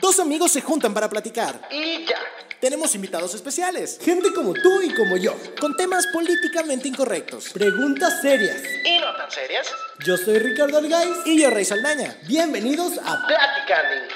Dos amigos se juntan para platicar. Y ya. Tenemos invitados especiales, Gente como tú y como yo. con temas políticamente incorrectos. Preguntas serias. ¿Y no tan serias? Yo soy Ricardo Argaiz. Y yo, Rey Saldaña. Bienvenidos a... Platicando.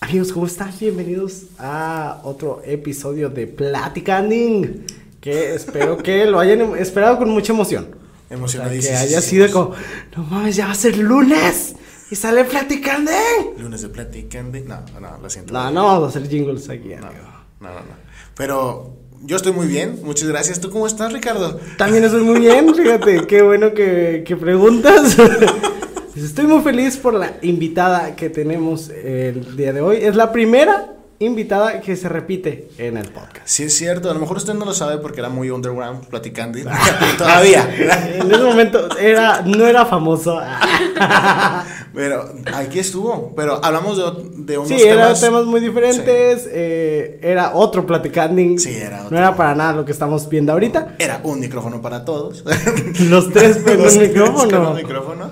Amigos, ¿cómo están? Bienvenidos a otro episodio de Platicanding. Que espero que lo hayan esperado con mucha emoción. O sea, Emocionadísimos. que haya sido como, no mames, ya va a ser lunes. Y sale Platicanding. Lunes de Platicando. No, no, lo siento. No, no vamos a hacer jingles aquí. No, amigo. no, no, no. Pero yo estoy muy bien. Muchas gracias. ¿Tú cómo estás, Ricardo? También estoy muy bien, fíjate, qué bueno que, que preguntas. Estoy muy feliz por la invitada que tenemos el día de hoy. Es la primera invitada que se repite en el podcast. Sí, es cierto. A lo mejor usted no lo sabe porque era muy underground platicando. Todavía. En ese momento era, no era famoso. Pero aquí estuvo. Pero hablamos de, de unos Sí, eran temas. temas muy diferentes. eh, era otro platicanding. Sí, era otro. No era para nada lo que estamos viendo ahorita. Era un micrófono para todos. Los tres con un micrófono. con un micrófono.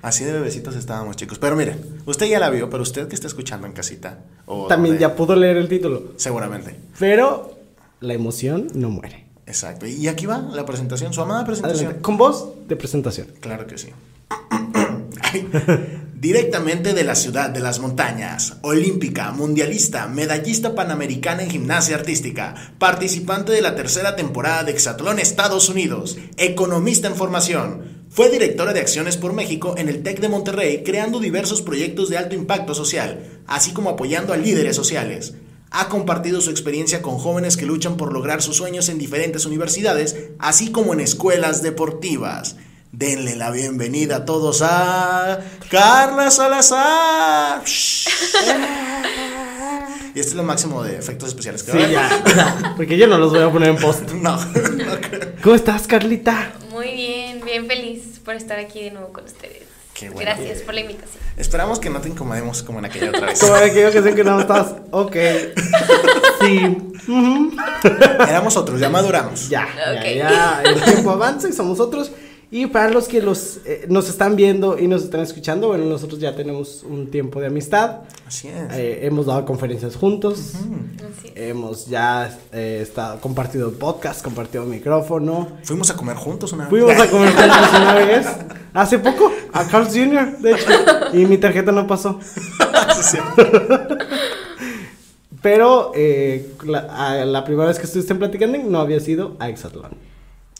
Así de bebecitos estábamos, chicos. Pero miren, usted ya la vio, pero usted que está escuchando en casita. o También ya pudo leer el título. Seguramente. Pero la emoción no muere. Exacto. Y aquí va la presentación, su amada presentación. Adelante. Con voz de presentación. Claro que sí. Directamente de la ciudad de las montañas, olímpica, mundialista, medallista panamericana en gimnasia artística, participante de la tercera temporada de Exatlón Estados Unidos, economista en formación. Fue directora de Acciones por México en el TEC de Monterrey, creando diversos proyectos de alto impacto social, así como apoyando a líderes sociales. Ha compartido su experiencia con jóvenes que luchan por lograr sus sueños en diferentes universidades, así como en escuelas deportivas. Denle la bienvenida a todos a Carla Salazar. y este es lo máximo de efectos especiales que Sí, va a haber. ya. Porque yo no los voy a poner en post. No, no creo. ¿Cómo estás, Carlita? Muy bien, bien feliz por estar aquí de nuevo con ustedes. Qué bueno. Gracias por la invitación. Esperamos que no te incomodemos como en aquella otra vez. Como aquello que sé que no estás. Ok. Sí. Ujú. Éramos otros, ya maduramos. Ya, Ok. ya, ya. El tiempo avanza y somos otros. Y para los que los, eh, nos están viendo y nos están escuchando, bueno, nosotros ya tenemos un tiempo de amistad. Así es. Eh, hemos dado conferencias juntos. Así es. Hemos ya eh, estado, compartido podcast, compartido micrófono. Fuimos a comer juntos una vez. Fuimos a comer juntos una vez. Hace poco, a Carl's Jr., de hecho. Y mi tarjeta no pasó. Sí, sí. Pero eh, la, a- la primera vez que estuviste en Platicando no había sido a Exatlón.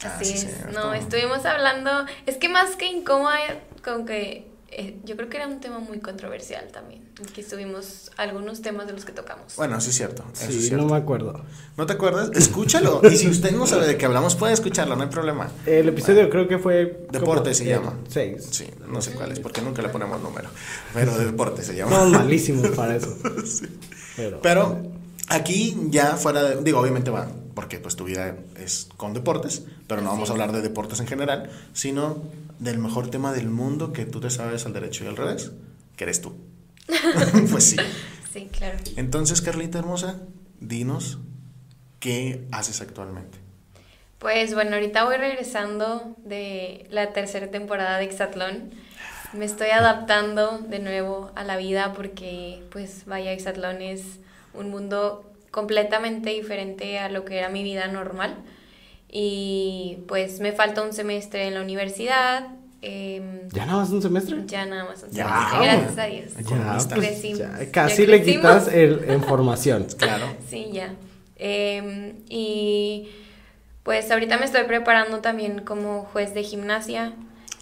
Ah, Así sí, es. No, estuvimos hablando. Es que más que incómoda, como que. eh, yo creo que era un tema muy controversial también. Que estuvimos algunos temas de los que tocamos. Bueno, sí es cierto. Eso es Sí, cierto. no me acuerdo. ¿No te acuerdas? Escúchalo. Y si usted no sabe de qué hablamos, puede escucharlo, no hay problema. El episodio creo que fue. Deporte se llama. Seis. Sí, no sé cuál es, porque nunca le ponemos número. Pero de deporte se llama. Somos malísimos para eso. Pero, Pero aquí ya fuera de, digo, obviamente va, porque pues tu vida es con deportes, pero no vamos a hablar de deportes en general, sino del mejor tema del mundo que tú te sabes al derecho y al revés, que eres tú. pues sí. Sí, claro. Entonces, Carlita hermosa, dinos qué haces actualmente. Pues bueno, ahorita voy regresando de la tercera temporada de Exatlón. Me estoy adaptando de nuevo a la vida porque, pues, vaya, Exatlón es un mundo completamente diferente a lo que era mi vida normal. Y pues me falta un semestre en la universidad. em, ¿ya nada más un semestre? ya nada más un Ya, semestre, vamos. gracias a Dios. Ya, pues, Crecimos. ya, Ya casi le crecimos. quitas el, en formación. Claro. Sí, ya. Em, y pues ahorita me estoy preparando también como juez de gimnasia.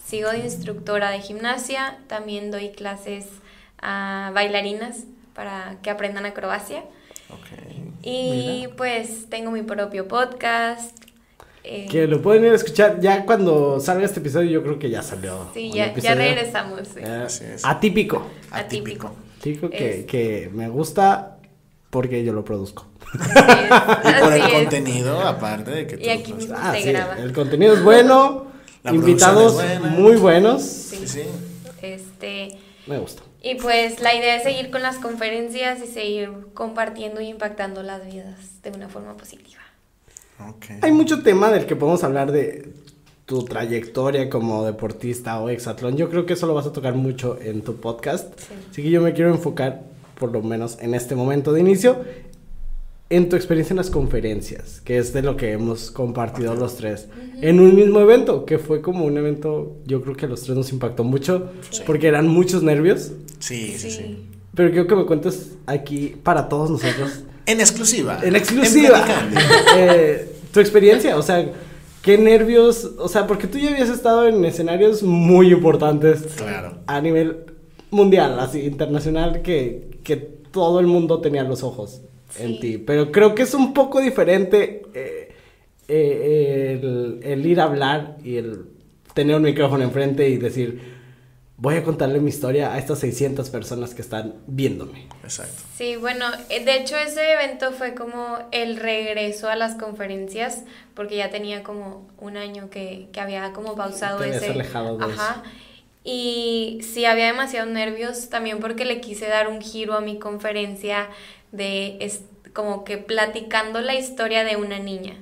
Sigo de instructora de gimnasia. También doy clases a bailarinas para que aprendan acrobacia. Ok. Y pues tengo mi propio podcast. eh, Que lo pueden ir a escuchar ya cuando salga este episodio. Yo creo que ya salió. sí, ya, ya regresamos. sí. Eh, Así es. atípico. Atípico. Digo que, Es- que me gusta porque yo lo produzco. Y por el es. contenido, aparte de que tú Y aquí mismo Ah, se sí, graba. el contenido es bueno, La invitados producción es buena. muy buenos. Sí. Sí, sí. Este. Me gusta. Y pues la idea es seguir con las conferencias y seguir compartiendo y impactando las vidas de una forma positiva. Ok. Hay mucho tema del que podemos hablar de tu trayectoria como deportista o exatlón. Yo creo que eso lo vas a tocar mucho en tu podcast. Sí. Así que yo me quiero enfocar por lo menos en este momento de inicio, en tu experiencia en las conferencias, que es de lo que hemos compartido los tres, en un mismo evento, que fue como un evento, yo creo que a los tres nos impactó mucho, porque eran muchos nervios, Sí, sí, sí. Sí. pero quiero que me cuentes aquí para todos nosotros, En exclusiva. en exclusiva, Platicando. eh, tu experiencia, o sea, qué nervios, o sea, porque tú ya habías estado en escenarios muy importantes Claro. a nivel mundial, así internacional, que, que todo el mundo tenía los ojos en ti. Pero creo que es un poco diferente eh, eh, el, el ir a hablar y el tener un micrófono enfrente y decir, voy a contarle mi historia a estas 600 personas que están viéndome. Exacto. Sí, bueno, eh, de hecho ese evento fue como el regreso a las conferencias, porque ya tenía como un año que, que había como pausado Te habías ese. alejado de Ajá. Y sí, había demasiados nervios también porque le quise dar un giro a mi conferencia de es, como que platicando la historia de una niña.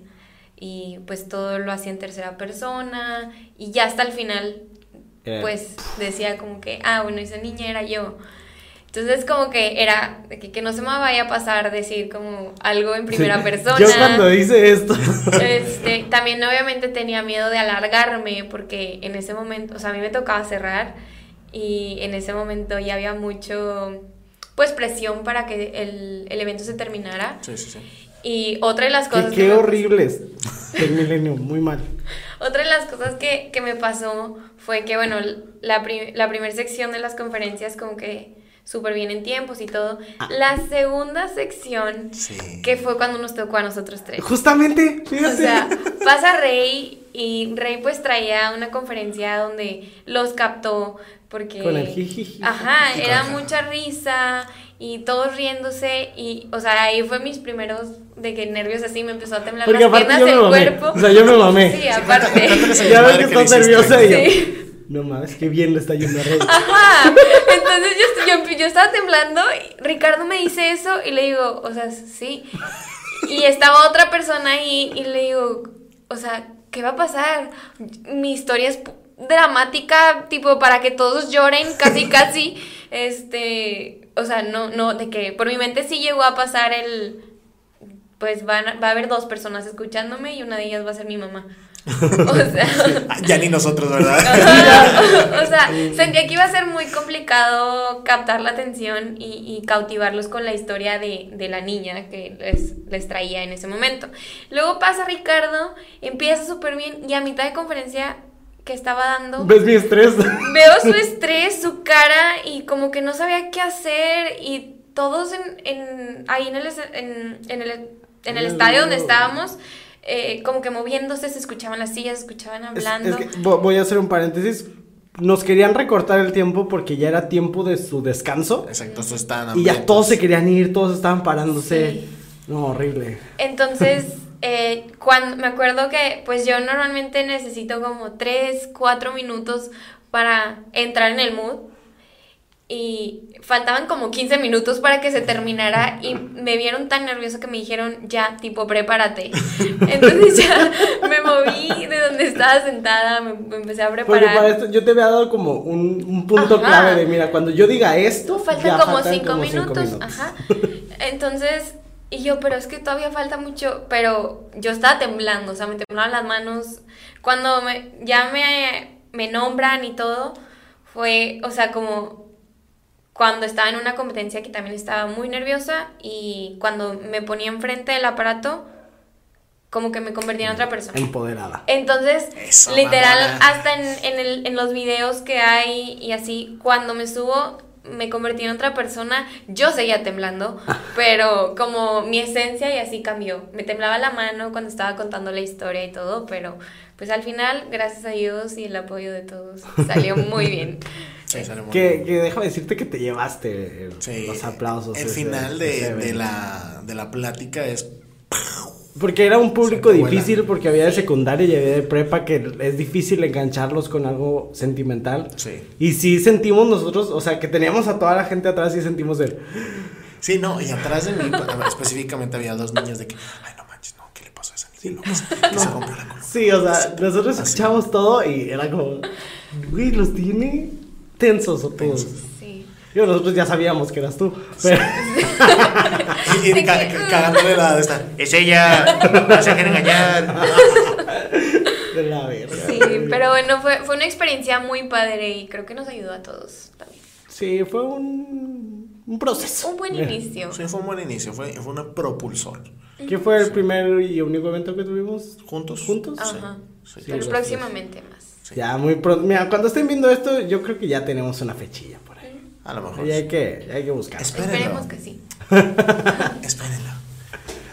Y pues todo lo hacía en tercera persona y ya hasta el final Eh, pues decía como que, ah, bueno, esa niña era yo. Entonces como que era, que, que no se me vaya a pasar decir como algo en primera Sí. persona. Yo cuando hice esto... Este, también obviamente tenía miedo de alargarme porque en ese momento, o sea, a mí me tocaba cerrar y en ese momento ya había mucho, pues presión para que el, el evento se terminara. Sí, sí, sí. Y otra de las qué cosas... que qué me- horribles del milenio, muy mal. Otra de las cosas que, que me pasó fue que, bueno, la, pri- la primera sección de las conferencias como que súper bien en tiempos y todo. La segunda sección, Sí. que fue cuando nos tocó a nosotros tres. Justamente, O sea, pasa Rey y Rey pues traía una conferencia donde los captó porque... Con el jijiji. Ajá, era mucha risa y todos riéndose y, o sea, ahí fue mis primeros de que nervios así, me empezó a temblar Porque las aparte piernas mamé. cuerpo. O sea, yo me mamé. Sí, aparte. Ya ves que estás nerviosa y yo. Sí. No mames, qué bien le está yendo a Rey. Ajá. Entonces yo, yo, yo estaba temblando, y Ricardo me dice eso y le digo, o sea, sí. Y estaba otra persona ahí y le digo, o sea, ¿qué va a pasar? Mi historia es dramática, tipo, para que todos lloren, casi, casi. Este, o sea, no, no, de que por mi mente sí llegó a pasar el, pues van, va a haber dos personas escuchándome y una de ellas va a ser mi mamá. O sea... Ya ni nosotros, ¿verdad? O sea, sentía que iba a ser muy complicado captar la atención y, y cautivarlos con la historia de, de la niña que les, les traía en ese momento. Luego pasa Ricardo, empieza súper bien y a mitad de conferencia que estaba dando, ¿Ves mi estrés? veo su estrés, su cara y como que no sabía qué hacer y todos en, en- ahí en el, en, en el, en el estadio donde estábamos, eh, como que moviéndose, se escuchaban las sillas, se escuchaban Es- hablando. es que vo- voy a hacer un paréntesis. Nos querían recortar el tiempo porque ya era tiempo de su descanso. Exacto, esto están Y ya todos se querían ir, todos estaban parándose. Sí. No, horrible. Entonces, eh, cuando me acuerdo que pues yo normalmente necesito como 3, 4 minutos para entrar en el mood y faltaban como 15 minutos para que se terminara y me vieron tan nerviosa que me dijeron ya, tipo, prepárate. Entonces ya me moví de donde estaba sentada, me, me empecé a Porque preparar. para esto yo te había dado como un, un punto Ajá. clave de, mira, cuando yo diga esto, Faltan como faltan cinco, como minutos. cinco Ajá. Entonces, y yo, pero es que todavía falta mucho. Pero yo estaba temblando, o sea, me temblaban las manos. Cuando me, ya me, me nombran y todo, fue, o sea, como cuando estaba en una competencia que también estaba muy nerviosa y cuando me ponía enfrente del aparato, como que me convertía en otra persona. Empoderada. Entonces, Eso, literal, hasta en, en, el- en los videos que hay y así, cuando me subo, me convertí en otra persona. Yo seguía temblando, pero como mi esencia y así cambió. Me temblaba la mano cuando estaba contando la historia y todo, pero pues al final, gracias a Dios y el apoyo de todos, salió muy bien. Sí, sale muy Que, bien. que déjame decirte que te llevaste el- Sí, los aplausos. El ese- final ese de, la, de la plática es. Porque era un público difícil, porque había de secundaria y había de prepa que es difícil engancharlos con algo sentimental. Sí. Y sí sentimos nosotros, o sea, que teníamos a toda la gente atrás y sentimos el... Sí, no, y atrás de mí específicamente había dos niños de que, ay, no manches, no, ¿qué le pasó a esa niña? No, que se rompió la columna. Sí, o sea, nosotros Así. escuchamos todo y era como, güey, los tiene tensos o todos. Tensos. Sí. Digo, nosotros ya sabíamos que eras tú. Pero, Y, y ca- ca- cagándole la de esta. Es ella, no se dejen engañar. de la verga. Sí, pero bueno, fue, fue una experiencia muy padre y creo que nos ayudó a todos también. Sí, fue un, un proceso. Un buen inicio. Sí, fue un buen inicio, fue, fue un propulsor. ¿Qué fue el primer y único evento que tuvimos? ¿Juntos? ¿Juntos? Ajá. Sí. Pero próximamente más. Sí. Ya, muy pronto. Mira, cuando estén viendo esto, yo creo que ya tenemos una fechilla por ahí. A lo mejor. Y hay que, hay que buscar. Espérenlo. Esperemos que sí. Espérenlo.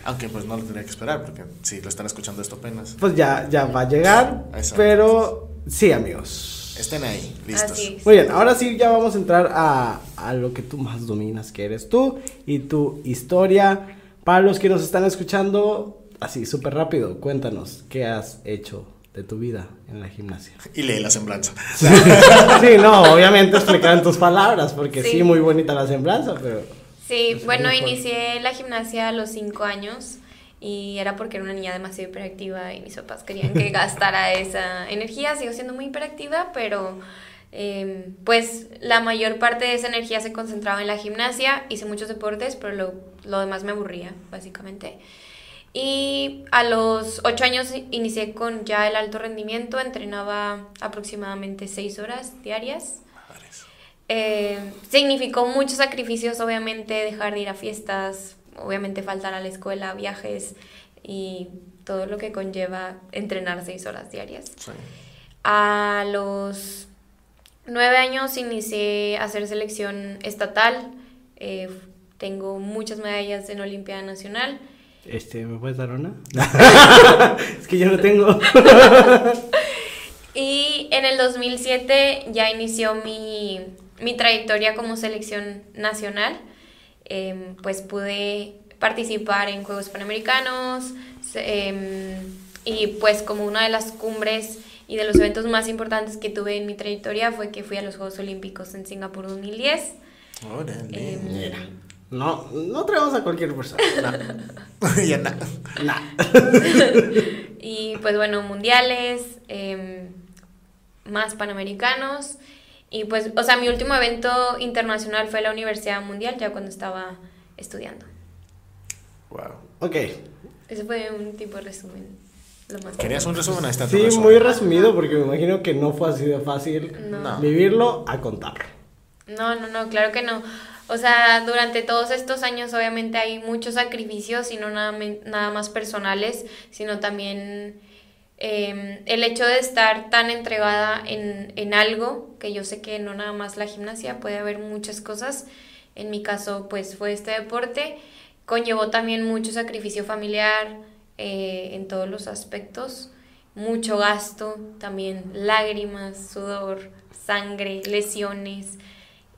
Aunque pues no lo tendría que esperar, porque si lo están escuchando esto apenas. Pues ya, ya va a llegar. Exacto. Pero sí, amigos. Estén ahí, listos. Así es. Muy bien, ahora sí ya vamos a entrar a, a lo que tú más dominas, que eres tú y tu historia. Para los que nos están escuchando, así súper rápido, cuéntanos qué has hecho de tu vida en la gimnasia. Y lee la semblanza. sí, no, obviamente explicar en tus palabras, porque sí. Sí. muy bonita la semblanza, pero... Sí, bueno, mejor. inicié la gimnasia a los 5 años y era porque era una niña demasiado hiperactiva y mis papás querían que gastara esa energía. Sigo siendo muy hiperactiva, pero eh, pues la mayor parte de esa energía se concentraba en la gimnasia. Hice muchos deportes, pero lo, lo demás me aburría, básicamente. Y a los 8 años inicié con ya el alto rendimiento, entrenaba aproximadamente 6 horas diarias. Eh, significó muchos sacrificios, obviamente, dejar de ir a fiestas, obviamente faltar a la escuela, viajes y todo lo que conlleva entrenar seis horas diarias. Sí. A los nueve años inicié a hacer selección estatal. eh, tengo muchas medallas en Olimpiada Nacional. Este, ¿me puedes dar una? es que yo no tengo. Y en el 2007 ya inició mi, mi trayectoria como selección nacional. Em, pues pude participar en Juegos Panamericanos em, y pues como una de las cumbres y de los eventos más importantes que tuve en mi trayectoria fue que fui a los Juegos Olímpicos en Singapur 2010. Órale. Em, No, no traemos a cualquier persona. ya nada. Nah. Y pues bueno, mundiales, em, más panamericanos. Y pues, o sea, mi último evento internacional fue la Universidad Mundial, ya cuando estaba estudiando. Wow. Ok. Ese fue un tipo de resumen. Lo más ¿Querías un resumen? Está tu Sí, resumen. muy resumido porque me imagino que no fue así de fácil No. vivirlo a contarlo. No, no, no, claro que no. O sea, durante todos estos años obviamente hay muchos sacrificios y no nada, nada más personales, sino también eh, el hecho de estar tan entregada en, en algo, que yo sé que no nada más la gimnasia, puede haber muchas cosas. En mi caso, pues fue este deporte. Conllevó también mucho sacrificio familiar eh, en todos los aspectos, mucho gasto, también lágrimas, sudor, sangre, lesiones.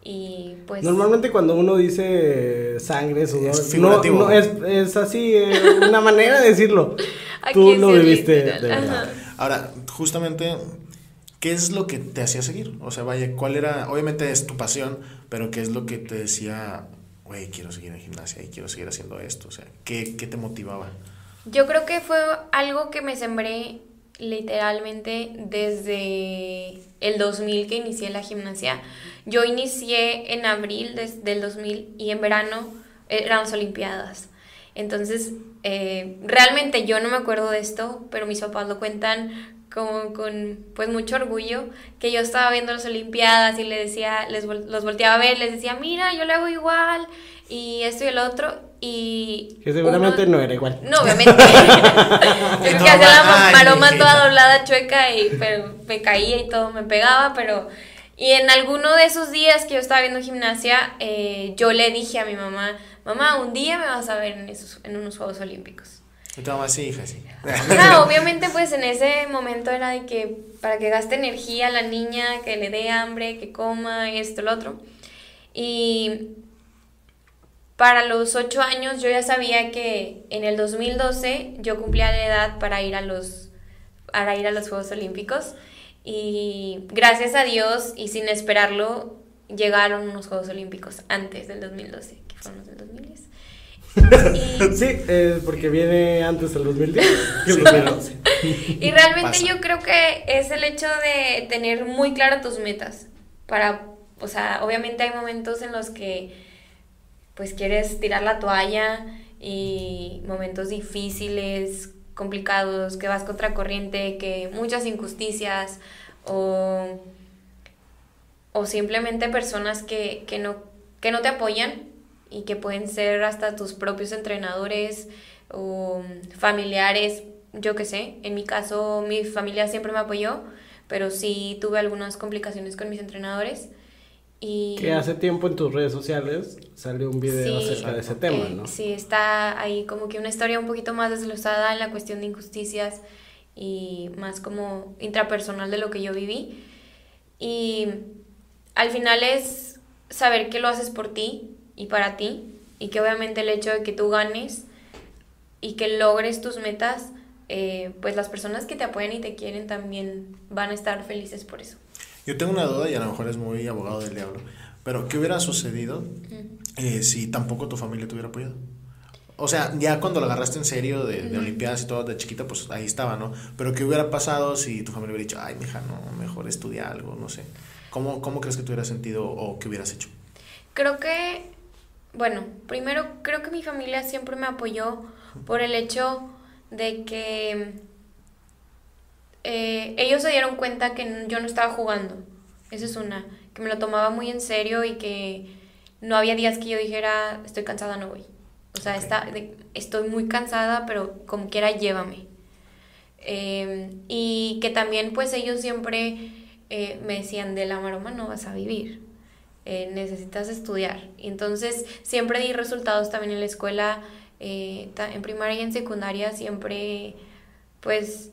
Y pues... Normalmente cuando uno dice sangre, sudor, Es no, es, es así, eh, una manera de decirlo. Tú lo viviste literal, de verdad. ajá. Ahora, justamente, ¿qué es lo que te hacía seguir? O sea, vaya, ¿cuál era? Obviamente es tu pasión, pero ¿qué es lo que te decía, güey, quiero seguir en gimnasia y quiero seguir haciendo esto? O sea, ¿qué, qué te motivaba? Yo creo que fue algo que me sembré literalmente desde el 2000 que inicié la gimnasia. Yo inicié en abril del 2000 y en verano eran las Olimpiadas. Entonces, eh, realmente yo no me acuerdo de esto, pero mis papás lo cuentan con pues mucho orgullo que yo estaba viendo las olimpiadas y le decía les los volteaba a ver les decía mira yo le hago igual y esto y el otro y Que seguramente uno- no era igual. no, obviamente. es que hacía la mijita. toda doblada, chueca, y pero me caía y todo me pegaba, pero... Y en alguno de esos días que yo estaba viendo gimnasia, eh, yo le dije a mi mamá, mamá, un día me vas a ver en, esos, en unos Juegos Olímpicos. Y tu mamá, sí, hija, sí. Claro, obviamente pues en ese momento era de que para que gaste energía la niña, que le dé hambre, que coma, esto, lo otro. Y para los ocho años yo ya sabía que en el 2012 yo cumplía la edad para ir a los, para ir a los Juegos Olímpicos. Y gracias a Dios y sin esperarlo llegaron unos Juegos Olímpicos antes del 2012, que fueron los del 2010. Y, Sí, eh, porque viene antes del 2010 que el 2011. Y realmente Pasa. yo creo que es el hecho de tener muy claras tus metas para o sea, obviamente hay momentos en los que pues quieres tirar la toalla y momentos difíciles, complicados, que vas contra corriente, que muchas injusticias o, o simplemente personas que, que, no, que no te apoyan y que pueden ser hasta tus propios entrenadores o familiares, yo qué sé. En mi caso, mi familia siempre me apoyó, pero sí tuve algunas complicaciones con mis entrenadores. Y Que hace tiempo en tus redes sociales salió un video Sí, acerca de ese tema, eh, ¿no? Sí, está ahí como que una historia un poquito más desglosada en la cuestión de injusticias y más como intrapersonal de lo que yo viví. Y al final es saber que lo haces por ti y para ti y que obviamente el hecho de que tú ganes y que logres tus metas, eh, pues las personas que te apoyan y te quieren también van a estar felices por eso. Yo tengo una duda y a lo mejor es muy abogado del diablo, pero ¿qué hubiera sucedido eh, si tampoco tu familia te hubiera apoyado? O sea, ya cuando lo agarraste en serio de, de Olimpiadas y todo de chiquita, pues ahí estaba, ¿no? Pero ¿qué hubiera pasado si tu familia hubiera dicho, ay, mija, no, mejor estudia algo, no sé? ¿Cómo, cómo crees que tú hubieras sentido o qué hubieras hecho? Creo que, bueno, primero creo que mi familia siempre me apoyó por el hecho de que eh, ellos se dieron cuenta que yo no estaba jugando. Esa es una, que me lo tomaba muy en serio y que no había días que yo dijera, estoy cansada, no voy. O sea, está, de- estoy muy cansada, pero como quiera, llévame. Eh, y que también pues ellos siempre eh, me decían, de la maroma no vas a vivir, eh, necesitas estudiar. Y entonces siempre di resultados también en la escuela, en primaria y en secundaria, siempre pues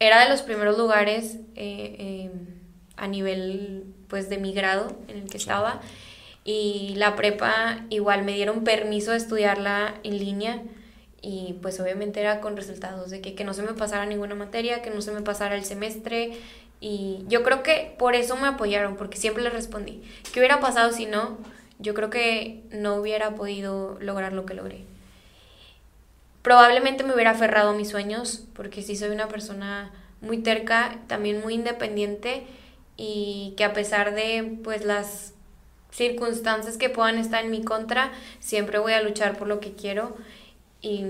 era de los primeros lugares eh, eh, a nivel pues de mi grado en el que estaba. Y la prepa igual me dieron permiso de estudiarla en línea y pues obviamente era con resultados de que, que no se me pasara ninguna materia, que no se me pasara el semestre y yo creo que por eso me apoyaron, porque siempre les respondí. ¿Qué hubiera pasado si no? Yo creo que no hubiera podido lograr lo que logré. Probablemente me hubiera aferrado a mis sueños, porque sí soy una persona muy terca, también muy independiente y que a pesar de pues las circunstancias que puedan estar en mi contra, siempre voy a luchar por lo que quiero. Y,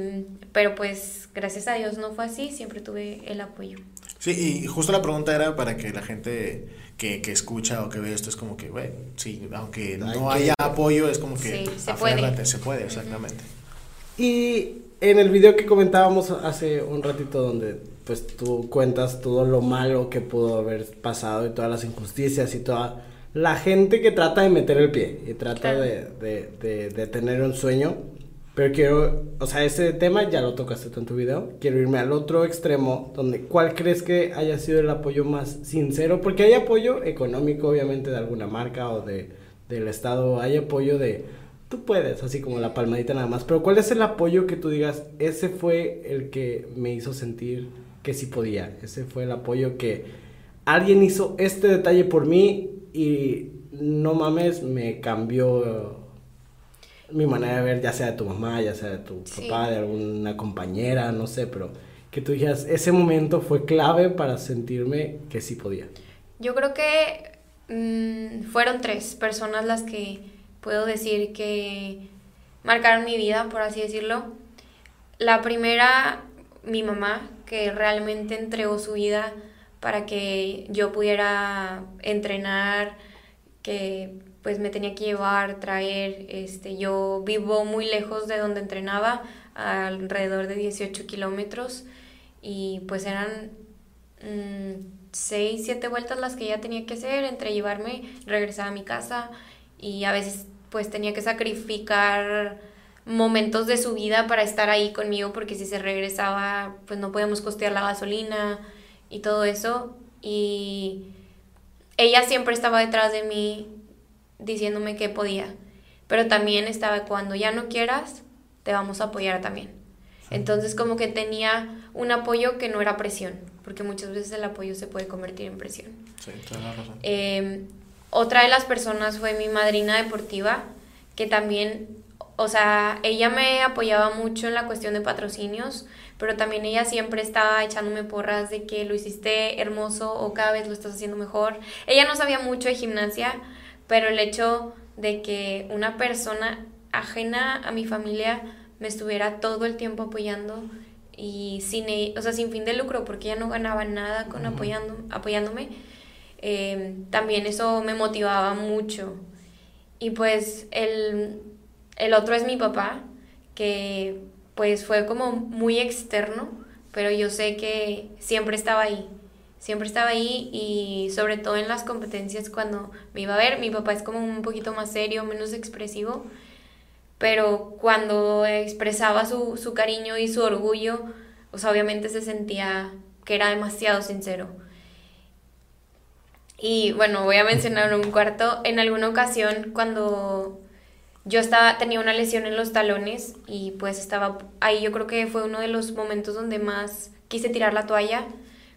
pero pues gracias a Dios no fue así, siempre tuve el apoyo. Sí, y justo la pregunta era para que la gente que, que escucha o que ve esto es como que, güey, sí, aunque no haya apoyo, es como que Sí, se puede. aférrate, se puede, exactamente. Y en el video que comentábamos hace un ratito donde pues tú cuentas todo lo malo que pudo haber pasado y todas las injusticias y toda la gente que trata de meter el pie y trata Claro. de, de, de, de tener un sueño. Pero quiero, o sea, ese tema ya lo tocaste tú en tu video. Quiero irme al otro extremo, donde ¿cuál crees que haya sido el apoyo más sincero? Porque hay apoyo económico, obviamente, de alguna marca o de, del Estado. Hay apoyo de, tú puedes, así como la palmadita nada más. Pero ¿cuál es el apoyo que tú digas, ese fue el que me hizo sentir que sí podía? Ese fue el apoyo que alguien hizo este detalle por mí y no mames, me cambió mi manera de ver, ya sea de tu mamá, ya sea de tu Sí. papá, de alguna compañera, no sé, pero que tú dijeras, ese momento fue clave para sentirme que sí podía. Yo creo que mm, fueron tres personas las que puedo decir que marcaron mi vida, por así decirlo. La primera, mi mamá, que realmente entregó su vida para que yo pudiera entrenar, que pues me tenía que llevar, traer, este, yo vivo muy lejos de donde entrenaba, alrededor de 18 kilómetros, y pues eran mm, seis, siete vueltas las que ya tenía que hacer entre llevarme, regresar a mi casa y a veces pues tenía que sacrificar momentos de su vida para estar ahí conmigo porque si se regresaba pues no podíamos costear la gasolina y todo eso y ella siempre estaba detrás de mí diciéndome que podía pero también estaba cuando ya no quieras te vamos a apoyar también entonces como que tenía un apoyo que no era presión, porque muchas veces el apoyo se puede convertir en presión. Sí, tienes la razón. Eh, otra de las personas fue mi madrina deportiva, que también, o sea, ella me apoyaba mucho en la cuestión de patrocinios, pero también ella siempre estaba echándome porras de que lo hiciste hermoso o cada vez lo estás haciendo mejor. Ella no sabía mucho de gimnasia, pero el hecho de que una persona ajena a mi familia me estuviera todo el tiempo apoyando y sin, e- o sea, sin fin de lucro, porque ella no ganaba nada con apoyando, apoyándome, eh, también eso me motivaba mucho. Y pues el, el otro es mi papá, que pues fue como muy externo, pero yo sé que siempre estaba ahí. Siempre estaba ahí y sobre todo en las competencias cuando me iba a ver, mi papá es como un poquito más serio, menos expresivo, pero cuando expresaba su, su cariño y su orgullo, pues obviamente se sentía que era demasiado sincero. Y bueno, voy a mencionar un cuarto. En alguna ocasión, cuando yo estaba, tenía una lesión en los talones y pues estaba ahí, yo creo que fue uno de los momentos donde más quise tirar la toalla.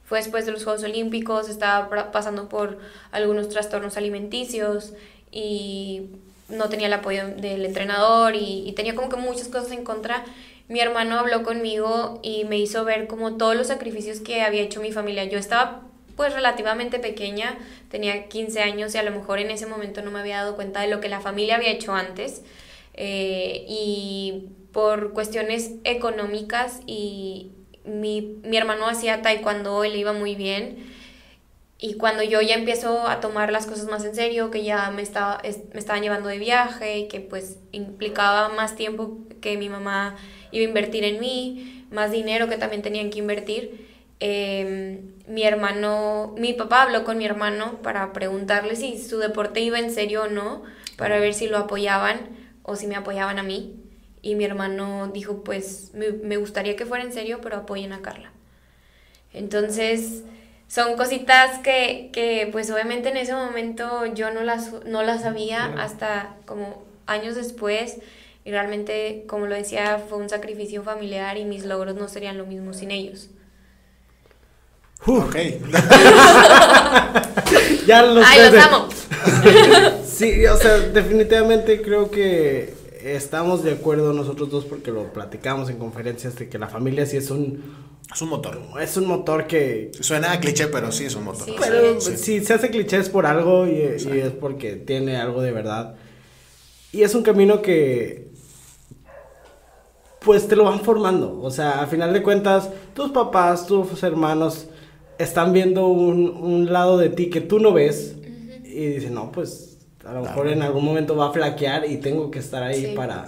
Fue después de los Juegos Olímpicos, estaba pasando por algunos trastornos alimenticios y no tenía el apoyo del entrenador y, y tenía como que muchas cosas en contra. Mi hermano habló conmigo y me hizo ver como todos los sacrificios que había hecho mi familia. Yo estaba pues relativamente pequeña, tenía 15 años y a lo mejor en ese momento no me había dado cuenta de lo que la familia había hecho antes. Eh, y por cuestiones económicas y mi, mi hermano hacía taekwondo le iba muy bien. Y cuando yo ya empiezo a tomar las cosas más en serio, que ya me, estaba, es- me estaban llevando de viaje que pues implicaba más tiempo que mi mamá iba a invertir en mí, más dinero que también tenían que invertir, eh, mi hermano, mi papá habló con mi hermano para preguntarle si su deporte iba en serio o no, para ver si lo apoyaban o si me apoyaban a mí. Y mi hermano dijo, pues me, me gustaría que fuera en serio, pero apoyen a Carla. Entonces, son cositas que, que, pues obviamente en ese momento yo no las, no las sabía hasta como años después. Y realmente, como lo decía, fue un sacrificio familiar y mis logros no serían lo mismo sin ellos. Ok. Ya los ¡Ay, los amo! Sí, o sea, definitivamente creo que estamos de acuerdo nosotros dos porque lo platicamos en conferencias de que la familia sí es un Es un motor. es un motor que Suena a cliché, pero sí es un motor. Sí. pero Sí. si se hace cliché es por algo y, y es porque tiene algo de verdad. Y es un camino que pues te lo van formando, o sea, a final de cuentas tus papás, tus hermanos están viendo un, un lado de ti que tú no ves y dicen, no, pues a lo mejor en algún momento va a flaquear y tengo que estar ahí Sí. para,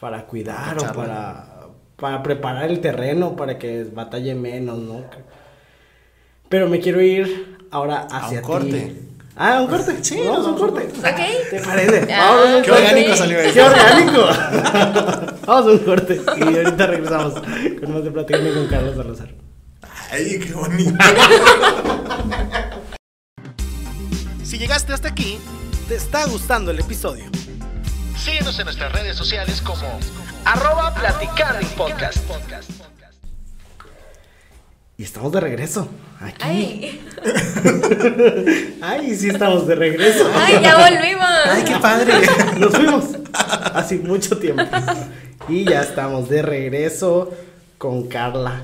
para cuidar o para, para preparar el terreno para que batalle menos, ¿no? Pero me quiero ir ahora hacia un corte. ti. Ah, un corte. Sí, vamos a un a corte. Ok. ¿Te parece? Ah, Vamos a un Qué corte. orgánico salió eso. ¡Qué orgánico! Vamos a un corte y ahorita regresamos con más de platicando con Carlos Salazar. Ay, qué bonito. Si llegaste hasta aquí, te está gustando el episodio. Síguenos en nuestras redes sociales como arroba platicando y podcast. Y estamos de regreso. Aquí. ¡Ay! Ay, sí estamos de regreso. ¡Ay, ya volvimos! Ay, qué padre. Nos fuimos hace mucho tiempo. Y ya estamos de regreso con Carla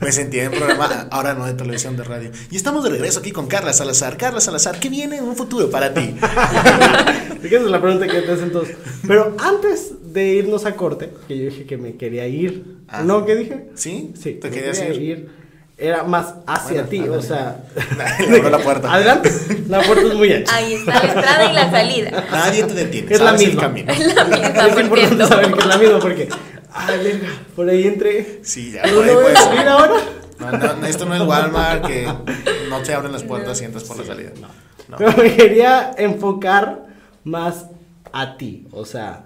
Me sentí en programa, ahora no de televisión, de radio. Y estamos de regreso aquí con Carla Salazar. Carla Salazar, ¿qué viene en un futuro para ti? Esa es la pregunta que te hacen todos. Pero antes de irnos a corte, que yo dije que me quería ir. Ah. ¿No? ¿Qué dije? ¿Sí? Sí, ¿Te me querías quería ir? Era más hacia Bueno, ti, o sea. Le la puerta. Adelante. La puerta es muy ancha. Ahí está la entrada y la salida. Nadie te detiene. Es la misma. camino. Es la misma, es por importante saber que es la misma porque. Ay, verga, por ahí entré. Sí, ya. ¿Por ahí voy a puedes- salir ahora? No, no, esto no es Walmart, que no te abren las puertas y entras por la salida. No. no. Pero me quería enfocar más a ti. O sea,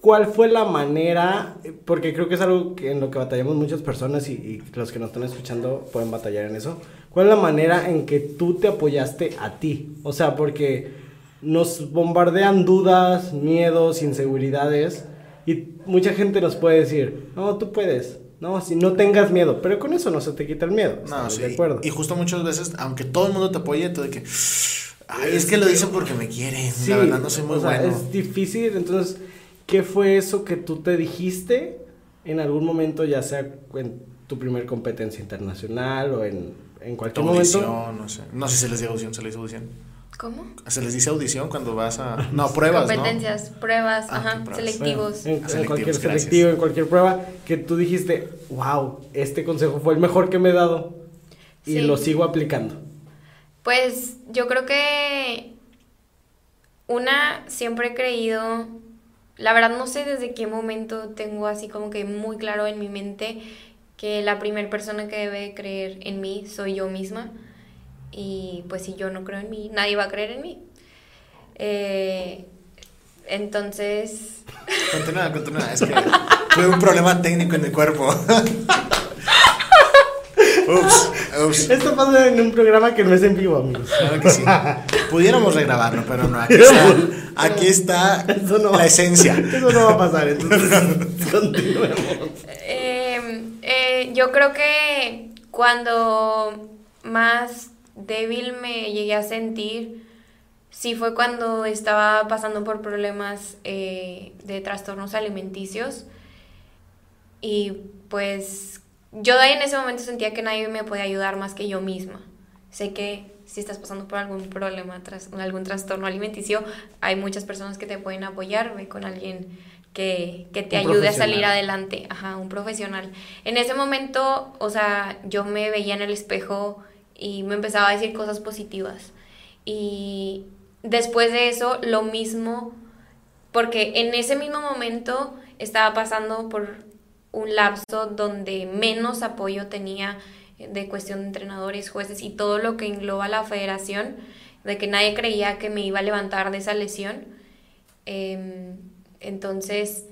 ¿cuál fue la manera? Porque creo que es algo que en lo que batallamos muchas personas y, y los que nos están escuchando pueden batallar en eso. ¿Cuál es la manera en que tú te apoyaste a ti? O sea, porque nos bombardean dudas, miedos, inseguridades y mucha gente nos puede decir, no, tú puedes. No, si no tengas miedo, pero con eso no se te quita el miedo. No, ¿estamos sí. de acuerdo. Y justo muchas veces, aunque todo el mundo te apoye, tú de que. Ay, es que lo dicen porque me quieren. Sí, la verdad, no soy muy o sea, bueno. Es difícil, entonces, ¿qué fue eso que tú te dijiste en algún momento, ya sea en tu primer competencia internacional o en, en cualquier momento. No sé. No sé si se les dio audición, se les dice audición. ¿Cómo? Se les dice audición cuando vas a. No, pruebas, ¿no? Competencias, pruebas, Ah, ajá, pruebas. selectivos. En, en Selectivos, cualquier gracias. selectivo, en cualquier prueba, que tú dijiste, wow, este consejo fue el mejor que me he dado y Sí. lo sigo aplicando. Pues yo creo que una siempre he creído, la verdad no sé desde qué momento tengo así como que muy claro en mi mente que la primera persona que debe creer en mí soy yo misma y pues si yo no creo en mí, nadie va a creer en mí. Eh, entonces, Continúa, continúa. Es que tuve un problema técnico en mi cuerpo. ups, ups. Esto pasa en un programa que no es en vivo, amigos. Claro que sí. Pudiéramos regrabarlo, pero no. Aquí está, aquí está Eso no la esencia. Eso no va a pasar, entonces continuemos. Eh, eh, yo creo que cuando más débil me llegué a sentir, sí fue cuando estaba pasando por problemas eh, de trastornos alimenticios. Y pues yo de ahí en ese momento sentía que nadie me podía ayudar más que yo misma. Sé que si estás pasando por algún problema, tras, algún trastorno alimenticio, hay muchas personas que te pueden apoyar, ve con alguien que, que te Un ayude a salir adelante, ajá, un profesional. En ese momento, o sea, yo me veía en el espejo y me empezaba a decir cosas positivas. Y después de eso, lo mismo, porque en ese mismo momento estaba pasando por un lapso donde menos apoyo tenía de cuestión de entrenadores, jueces y todo lo que engloba la federación, de que nadie creía que me iba a levantar de esa lesión. Em, entonces,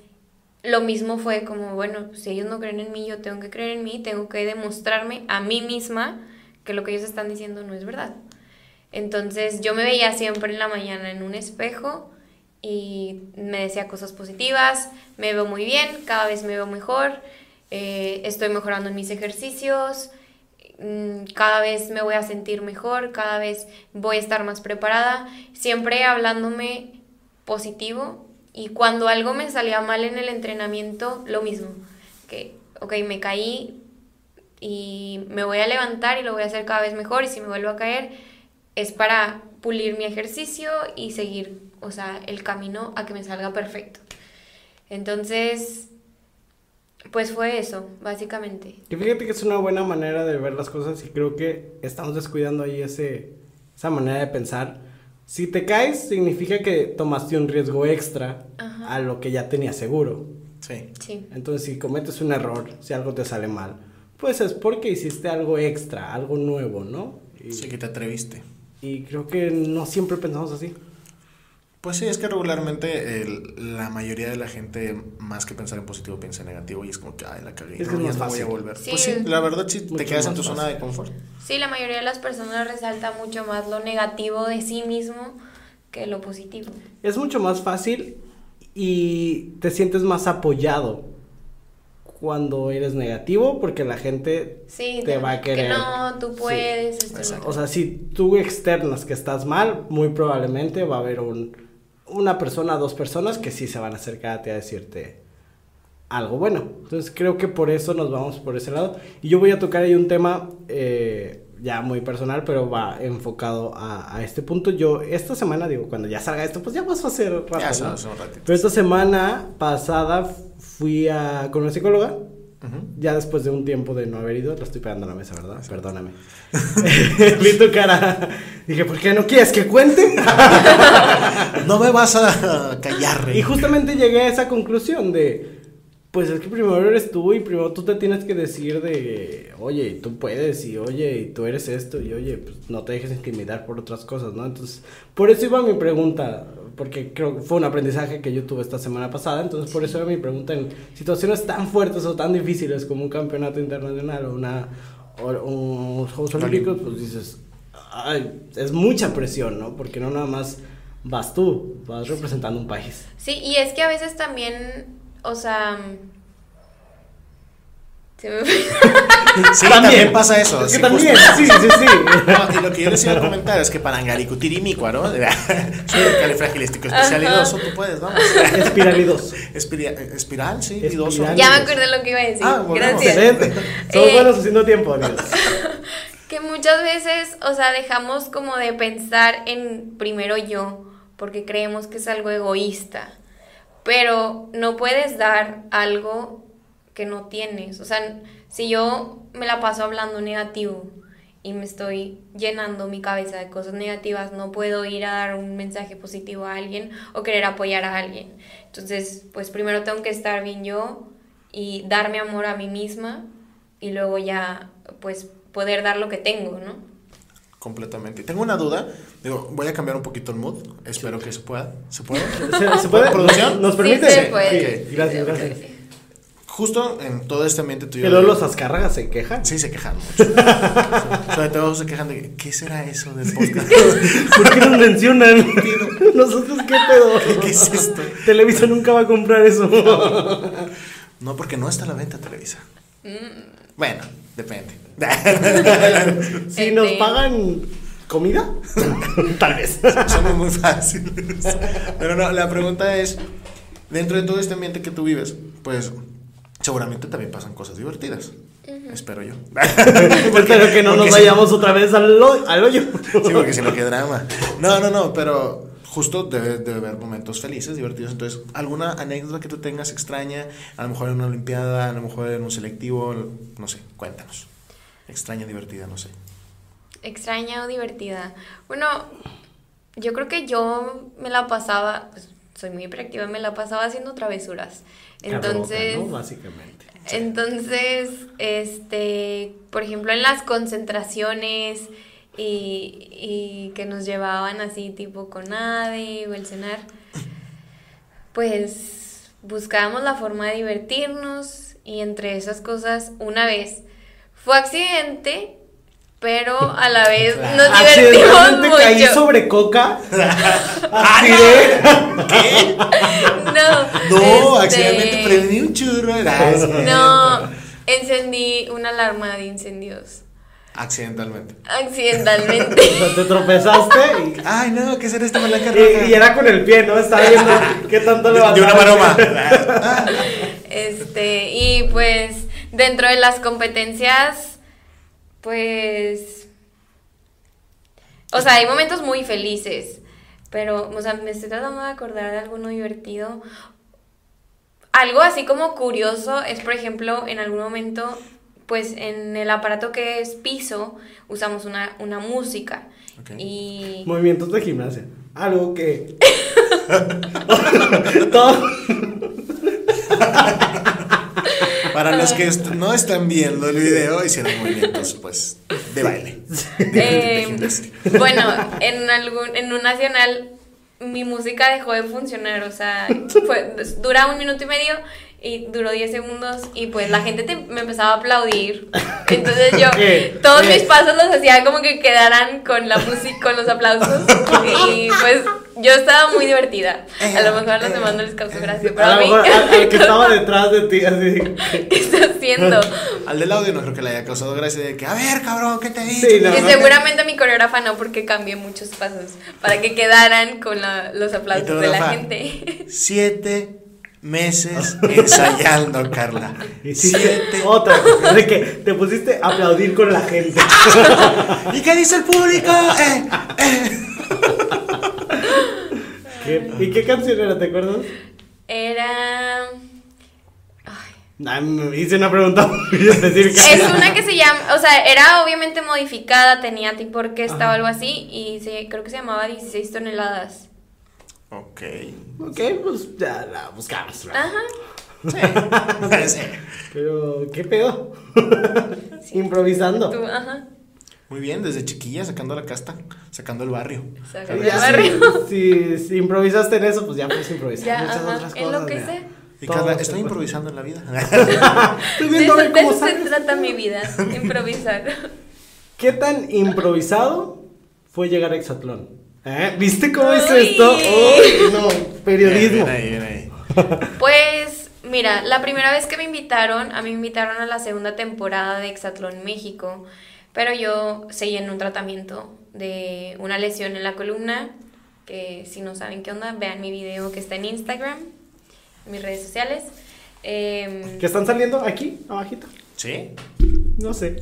lo mismo fue como, bueno, si ellos no creen en mí, yo tengo que creer en mí, tengo que demostrarme a mí misma que lo que ellos están diciendo no es verdad. Entonces yo me veía siempre en la mañana en un espejo y me decía cosas positivas, me veo muy bien, cada vez me veo mejor, eh, estoy mejorando en mis ejercicios, mm, cada vez me voy a sentir mejor, cada vez voy a estar más preparada, siempre hablándome positivo y cuando algo me salía mal en el entrenamiento, lo mismo, que, ok, me caí y me voy a levantar y lo voy a hacer cada vez mejor y si me vuelvo a caer es para pulir mi ejercicio y seguir, o sea, el camino a que me salga perfecto. Entonces, pues fue eso, básicamente. Y fíjate que es una buena manera de ver las cosas y creo que estamos descuidando ahí ese, esa manera de pensar. Si te caes, significa que tomaste un riesgo extra Ajá. a lo que ya tenías seguro. Sí. Sí. Entonces, si cometes un error, si algo te sale mal, pues es porque hiciste algo extra, algo nuevo, ¿no? Y, Sí, que te atreviste. y creo que no siempre pensamos así. Pues sí, es que regularmente el- la mayoría de la gente, más que pensar en positivo, piensa en negativo y es como que, ay, la cagué. Es que no, ya no voy a volver. Sí. Pues sí, la verdad, sí, te quedas en tu zona fácil. de confort. Sí, la mayoría de las personas resalta mucho más lo negativo de sí mismo que lo positivo. Es mucho más fácil y te sientes más apoyado cuando eres negativo porque la gente Sí, te va a que querer. no, tú Sí. puedes. esto lo Exacto. O sea, si tú externas que estás mal, muy probablemente va a haber un, una persona, dos personas que sí se van a acercar a ti a decirte algo bueno. Entonces creo que por eso nos vamos por ese lado. Y yo voy a tocar ahí un tema eh, ya muy personal, pero va enfocado a, a este punto. Yo esta semana, digo, cuando ya salga esto, pues ya pasó a ser rato, Ya, ¿no? son ratitos. Pero esta semana pasada fui a, con una psicóloga. Ujú. Ya después de un tiempo de no haber ido, lo estoy pegando a la mesa, ¿verdad? Perdóname. Vi tu cara. Dije, ¿por qué no quieres que cuente? No me vas a callar, y justamente llegué a esa conclusión de, pues es que primero eres tú y primero tú te tienes que decir de, oye, tú puedes y oye, y tú eres esto y oye, pues no te dejes intimidar por otras cosas, ¿no? Entonces, por eso iba mi pregunta, porque creo que fue un aprendizaje que yo tuve esta semana pasada, entonces por eso iba mi pregunta en situaciones tan fuertes o tan difíciles como un campeonato internacional o una o, o unos Juegos Olímpicos, pues dices, ay, es mucha presión, ¿no? Porque no nada más vas tú, vas representando un país. Sí, y es que a veces también, o sea... se me- Sí, también, pasa eso. Es que sí, también, justo. sí, sí, sí. No, y lo que yo les iba a comentar es que para Angaricutirimícuaro, soy el califragilístico especialidoso, tú puedes, vamos. Espiralidos. Espiria- espiral, sí, Espiral. idoso. ya me acordé lo que iba a decir. Ah, volvemos. Gracias. Excelente. Somos Eh, buenos haciendo tiempo, amigos. que muchas veces, o sea, dejamos como de pensar en primero yo, porque creemos que es algo egoísta, pero no puedes dar algo que no tienes. O sea, si yo me la paso hablando negativo y me estoy llenando mi cabeza de cosas negativas, no puedo ir a dar un mensaje positivo a alguien o querer apoyar a alguien. Entonces, pues primero tengo que estar bien yo y darme amor a mí misma y luego ya, pues, poder dar lo que tengo, ¿no? Completamente. Tengo una duda. Digo, voy a cambiar un poquito el mood. Espero que se pueda. ¿Se puede? ¿Se, puede? ¿Producción? ¿Nos permite? Sí, se puede. Gracias. Justo en todo este ambiente tuyo. Que luego los Azcárragas se quejan. Sí, se quejan mucho. Sobre todo se quejan de ¿qué será eso del podcast? ¿Por qué nos mencionan? Nosotros, ¿qué pedo? ¿Qué es esto? Televisa nunca va a comprar eso. No, porque no está a la venta Televisa. Mm. Bueno, depende. Si nos pagan comida, tal vez. Somos muy fáciles. Pero no, la pregunta es, dentro de todo este ambiente que tú vives, pues seguramente también pasan cosas divertidas. Espero yo. Espero que no nos si- vayamos otra vez al, al hoyo. Sí, porque si no, qué drama. No, no, no, pero justo debe, debe haber momentos felices, divertidos. Entonces, ¿alguna anécdota que tú tengas extraña? A lo mejor en una olimpiada, a lo mejor en un selectivo, no sé, cuéntanos. Extraña, divertida, no sé. Extraña o divertida. Bueno, yo creo que yo me la pasaba, pues, soy muy hiperactiva, me la pasaba haciendo travesuras. Entonces. Básicamente. entonces, este, por ejemplo, en las concentraciones y, y que nos llevaban así tipo con ADE o el cenar, pues buscábamos la forma de divertirnos y entre esas cosas, una vez fue accidente, pero a la vez nos divertimos Accidentalmente caí mucho. sobre coca. Aspiré. No, No, este, accidentalmente prendí un churro. Ah. No, encendí una alarma de incendios. Accidentalmente. Accidentalmente. O sea, te tropezaste y, Ay, no, ¿qué será esta malaca y- y era con el pie, ¿no? Estaba viendo qué tanto levantaba. de una maroma. Este, y pues dentro de las competencias, pues. O sea, hay momentos muy felices. Pero, o sea, me estoy tratando de acordar de alguno divertido. Algo así como curioso es, por ejemplo, en algún momento, pues en el aparato que es piso, usamos una, una música. Y. Movimientos de gimnasia. Algo que. Todo. Para los que est- no están viendo el video, hicieron movimientos, pues, de baile. De- de Eh, gimnasia. bueno, en algún, en un nacional mi música dejó de funcionar, o sea, fue, dura un minuto y medio y duró 10 segundos y pues la gente te- me empezaba a aplaudir. Entonces yo ¿Qué? todos ¿Qué? mis pasos los hacía como que quedaran con la música, con los aplausos y pues yo estaba muy divertida. A lo mejor a los demás no les causó gracia, pero A a lo mí mejor al, al que estaba detrás de ti, así. ¿qué está haciendo? Al del audio no creo que le haya causado gracia de que, a ver, cabrón, ¿qué te dicho? Sí, no, Y no. seguramente mi coreógrafa no, porque cambié muchos pasos para que quedaran con la- los aplausos de la gente. Siete meses ensayando, Carla. Siete. otra. De que te pusiste a aplaudir con la gente. ¿Y qué dice el público? Eh, eh. ¿Qué- ¿Y qué canción era? ¿Te acuerdas? Era. Ah, me hice una pregunta muy específica. Es una que se llama. O sea, era obviamente modificada, tenía tipo orquesta o algo así, y se, creo que se llamaba 16 toneladas. Ok. Ok, pues ya la buscamos. ¿verdad? Ajá. Sí. Pero, ¿qué pedo? Improvisando. Tú, ajá. Muy bien, desde chiquilla sacando la casta, sacando el barrio. Saca del Ya, barrio. Si, si, si improvisaste en eso, pues ya puedes improvisar. Ya, muchas ajá. otras En lo que sé. Y Carla, estoy puede. improvisando en la vida. Estoy De viendo de cómo eso se trata mi vida, improvisar. ¿Qué tan improvisado fue llegar a Exatlón? ¿Eh? ¿Viste cómo es esto? Uy, no, periodismo. Bien ahí, bien ahí. Pues, mira, la primera vez que me invitaron, a mí me invitaron a la segunda temporada de Exatlón México, pero yo seguí en un tratamiento de una lesión en la columna, que si no saben qué onda, vean mi video que está en Instagram, en mis redes sociales. Em, ¿Qué están saliendo aquí, abajito? ¿Sí? no sé.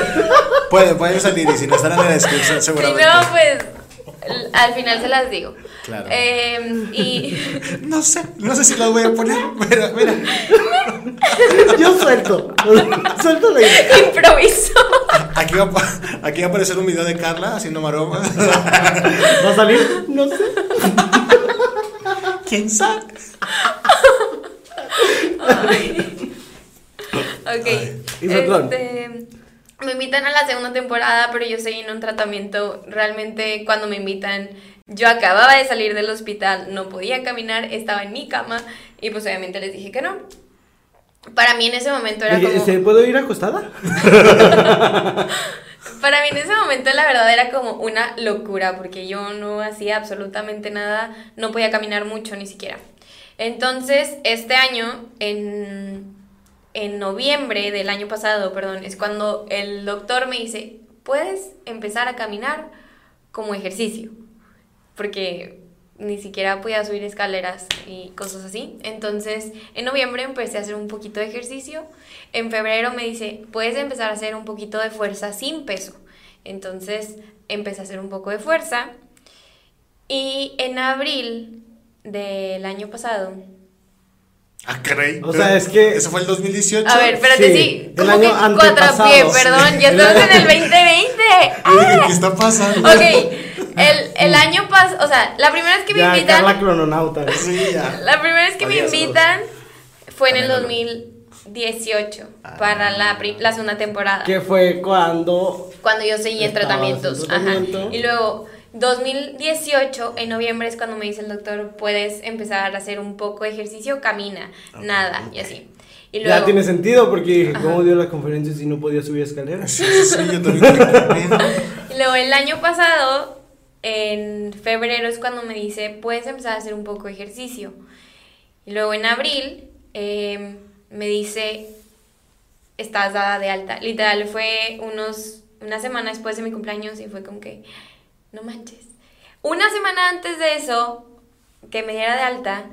Puede, puede salir y si no están en la descripción Si seguramente. no, pues al final se las digo. Claro. Em, y No sé, no sé si las voy a poner. Mira, mira. Yo suelto. suelto la idea. improviso. Aquí va, a pa- aquí va a aparecer un video de Carla haciendo maroma. ¿Va a salir? No sé. ¿Quién sabe? Ok. ¿Y Satlón? Este, me invitan a la segunda temporada, pero yo estoy en un tratamiento. Realmente, cuando me invitan, yo acababa de salir del hospital, no podía caminar, estaba en mi cama y pues obviamente les dije que no. Para mí en ese momento era como. ¿Se puedo ir acostada? Para mí en ese momento la verdad era como una locura porque yo no hacía absolutamente nada, no podía caminar mucho ni siquiera. Entonces, este año, en, en noviembre del año pasado, perdón, es cuando el doctor me dice, puedes empezar a caminar como ejercicio, porque ni siquiera podía subir escaleras y cosas así. Entonces, en noviembre empecé a hacer un poquito de ejercicio. En febrero me dice, puedes empezar a hacer un poquito de fuerza sin peso. Entonces, empecé a hacer un poco de fuerza. Y en abril del año pasado, Ah, caray. O sea, es que- Eso fue el 2018. a ver, espérate, Sí, sí, el como año que cuatrapié, perdón, ya estamos en el 2020. Oye, ¿Qué está pasando? Ok, el, el año pasado, o sea, la primera vez que me Ya, invitan... Carla crononauta. Sí, ya. La primera vez que me invitan fue en el Ponémoslo. 2018 Ah. para la, la segunda temporada. Que fue cuando. Cuando yo seguí en tratamientos. en Ajá. Y luego, 2018, en noviembre es cuando me dice el doctor, puedes empezar a hacer un poco de ejercicio, camina, nada, y así. Y luego, Ya tiene sentido porque dije, Ajá. ¿cómo dio la conferencia si no podía subir escaleras? Sí, sí, sí, yo también y luego el año pasado, en febrero es cuando me dice, puedes empezar a hacer un poco de ejercicio. Y luego en abril eh, me dice, estás dada de alta. Literal, fue unos, una semana después de mi cumpleaños y fue como que, no manches. Una semana antes de eso, que me diera de alta,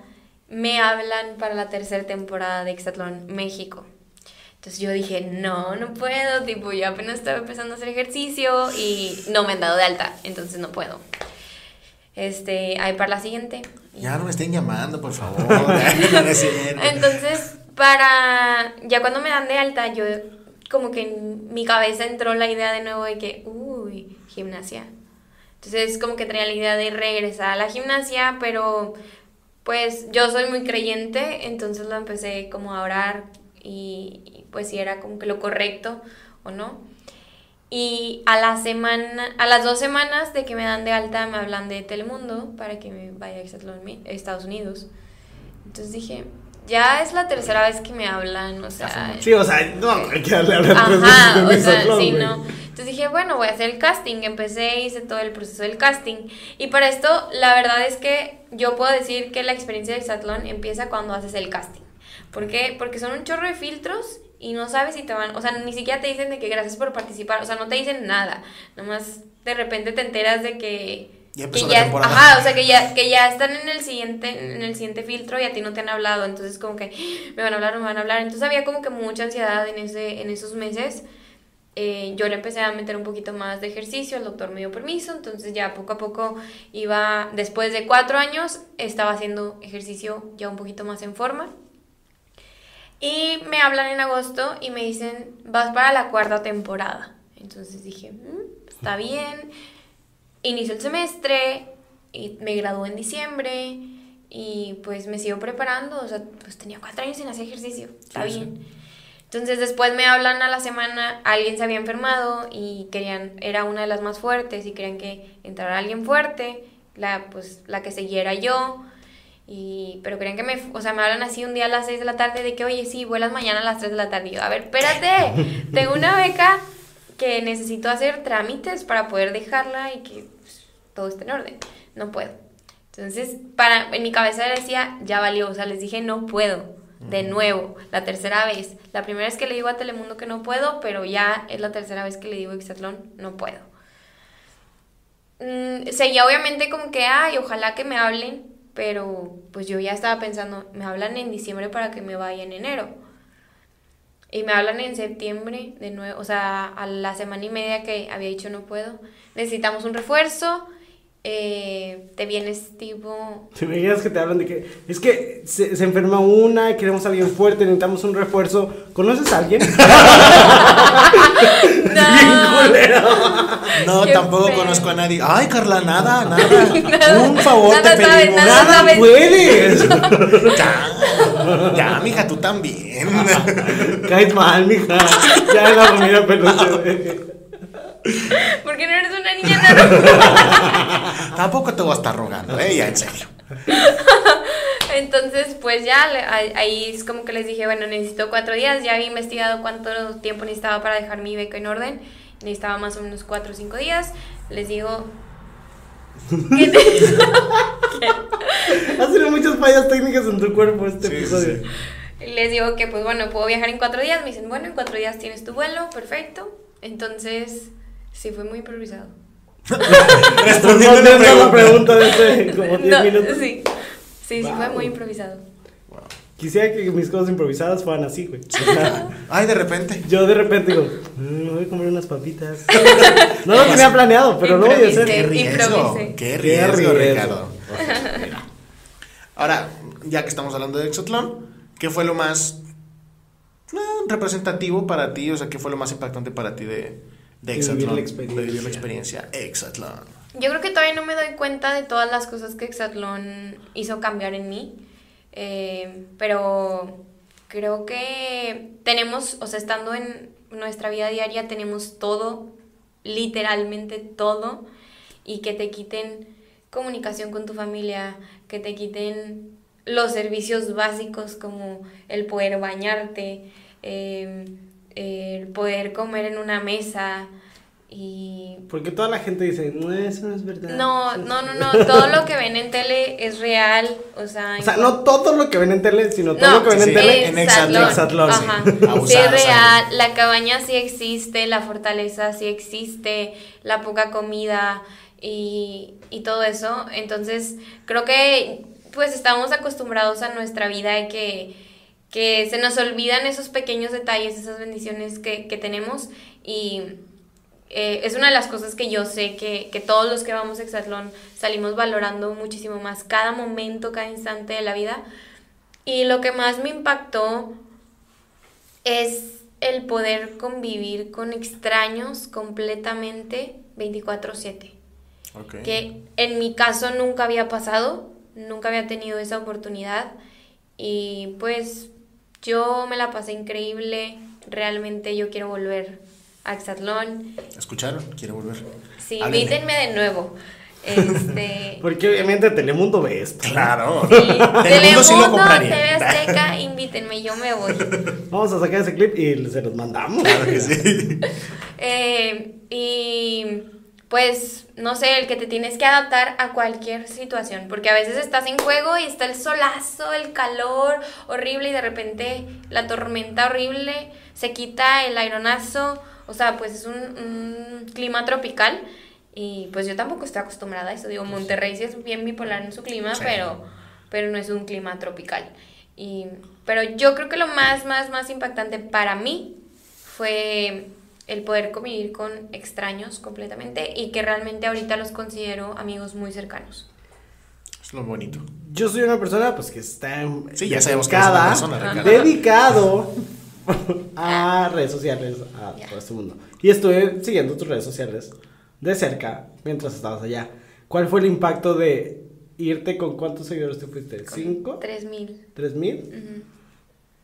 me hablan para la tercera temporada de Exatlón México. Entonces yo dije, no, no puedo, tipo, yo apenas estaba empezando a hacer ejercicio y no me han dado de alta, entonces no puedo. Este, ahí para la siguiente. Ya no me estén llamando, por favor. Entonces, para. Ya cuando me dan de alta, yo. Como que en mi cabeza entró la idea de nuevo de que. Uy, gimnasia. Entonces, como que tenía la idea de regresar a la gimnasia, pero. Pues yo soy muy creyente, entonces lo empecé como a orar y, pues si era como que lo correcto o no. Y a semana, a las dos semanas de que me dan de alta me hablan de Telemundo para que me vaya a Estados Unidos. Entonces dije, ya es la tercera vez que me hablan, o sea, Sí, o sea, no, hay que darle a hablar tres Ajá, veces o sea, sí, no. Entonces dije, bueno, voy a hacer el casting. Empecé, hice todo el proceso del casting. Y para esto, la verdad es que yo puedo decir que la experiencia de Exatlón empieza cuando haces el casting. ¿Por qué? Porque son un chorro de filtros y no sabes si te van, o sea, ni siquiera te dicen de que gracias por participar, o sea, no te dicen nada. Nomás de repente te enteras de que Ya que empezó la ya, temporada. ajá, o sea, que ya, que ya están en el siguiente, en el siguiente filtro y a ti no te han hablado, entonces como que me van a hablar, me van a hablar, entonces había como que mucha ansiedad en ese, en esos meses. Eh, yo le empecé a meter un poquito más de ejercicio, el doctor me dio permiso, entonces ya poco a poco iba, después de cuatro años, estaba haciendo ejercicio ya un poquito más en forma. Y me hablan en agosto y me dicen, vas para la cuarta temporada. Entonces dije, "Mm, está bien. Inicio el semestre y me gradué en diciembre y pues me sigo preparando. O sea, pues tenía cuatro años sin hacer ejercicio. Está Sí, sí. bien. Entonces después me hablan a la semana, alguien se había enfermado y querían, era una de las más fuertes y querían que entrara alguien fuerte, la, pues la que seguía era yo, y, pero querían que me, o sea, me hablan así un día a las 6 de la tarde de que, oye, sí, vuelas mañana a las 3 de la tarde. Y yo, a ver, espérate, tengo una beca que necesito hacer trámites para poder dejarla y que pues, todo esté en orden. No puedo. Entonces, para, en mi cabeza decía, ya valió, o sea, les dije, no puedo. De nuevo, la tercera vez. La primera vez que le digo a Telemundo que no puedo, pero ya es la tercera vez que le digo a Exatlón, no puedo. Mm, seguía obviamente como que, ay, ojalá que me hablen, pero pues yo ya estaba pensando, me hablan en diciembre para que me vaya en enero. Y me hablan en septiembre de nuevo, o sea, a la semana y media que había dicho no puedo. Necesitamos un refuerzo. Eh, te vienes tipo... Si me digas que te hablan de que es que se, se enferma una, queremos a alguien fuerte, necesitamos un refuerzo. ¿Conoces a alguien? No. No, Qué tampoco feo. conozco a nadie. Ay, Carla, nada, nada. Un favor Nada te pedimos. nada ¡Nada sabes. puedes! Ya, mija, tú también. Caes mal, mija. Ya la familia peluche, güey. ¿Por qué no eres una niña tan... Tampoco te voy a estar rogando, eh, ya, en serio. Entonces, pues ya, ahí es como que les dije, bueno, necesito cuatro días. Ya había investigado cuánto tiempo necesitaba para dejar mi beca en orden. Necesitaba más o menos cuatro o cinco días. Les digo... ¿qué te- Has tenido muchas fallas técnicas en tu cuerpo este Sí, episodio. sí. Les digo que, pues bueno, puedo viajar en cuatro días. Me dicen, bueno, en cuatro días tienes tu vuelo, perfecto. Entonces, sí, fue muy improvisado. Respondiendo la Respondiendo a la pregunta. de hace como 10 No, minutos. sí, sí, sí, fue muy improvisado. Quisiera que mis cosas improvisadas fueran así, güey. O sea, Ay, de repente. yo de repente digo, "Mm, voy a comer unas papitas. No lo tenía planeado, pero lo voy a Qué hacer. Improvisé. riesgo. Qué Qué riesgo. Ricardo. Ahora, ya que estamos hablando de Exatlón, ¿qué fue lo más eh, representativo para ti? O sea, ¿qué fue lo más impactante para ti de, de Exatlón? la experiencia. De vivir la experiencia Exatlón. Yo creo que todavía no me doy cuenta de todas las cosas que Exatlón hizo cambiar en mí. Eh, pero creo que tenemos, o sea, estando en nuestra vida diaria, tenemos todo, literalmente todo, y que te quiten comunicación con tu familia, que te quiten los servicios básicos como el poder bañarte, eh, el poder comer en una mesa y Porque toda la gente dice, no, eso no es verdad. no, no, no, no, todo lo que ven en tele es real, o sea... O sea, no todo lo que ven en tele, sino todo no, lo que ven sí, en tele. en Exatlón. Exatlón. Ajá. Abusar, Sí es real, la cabaña sí existe, la fortaleza sí existe, la poca comida y, y todo eso. Entonces, creo que pues estamos acostumbrados a nuestra vida de que, que se nos olvidan esos pequeños detalles, esas bendiciones que, que tenemos y eh, es una de las cosas que yo sé que, que todos los que vamos a Exatlón salimos valorando muchísimo más cada momento, cada instante de la vida. Y lo que más me impactó es el poder convivir con extraños completamente 24/7. Ok. Que en mi caso nunca había pasado, nunca había tenido esa oportunidad y pues yo me la pasé increíble, realmente yo quiero volver a Exatlón. ¿Escucharon? Quiero volver. Sí, Háblenle. invítenme de nuevo. Este, Porque obviamente Telemundo ve esto. Claro. sí, Telemundo sí lo Telemundo, compraría. TV Azteca, invítenme, yo me voy. Vamos a sacar ese clip y se los mandamos. Claro que sí. Eh, y pues, no sé, el que te tienes que adaptar a cualquier situación, porque a veces estás en juego y está el solazo, el calor horrible y de repente la tormenta horrible, se quita el aironazo, o sea, pues es un, un clima tropical y pues yo tampoco estoy acostumbrada a eso, digo, Monterrey sí es bien bipolar en su clima, Sí. pero, pero no es un clima tropical. Y, pero yo creo que lo más, más, más impactante para mí fue el poder convivir con extraños completamente y que realmente ahorita los considero amigos muy cercanos. Es lo bonito. Yo soy una persona pues que está Sí, ya sabemos que eres una persona, dedicado a redes sociales, a todo este mundo. Y estuve siguiendo tus redes sociales de cerca mientras estabas allá. ¿Cuál fue el impacto de irte con cuántos seguidores te fuiste? ¿Cinco? 3000. ¿Tres mil?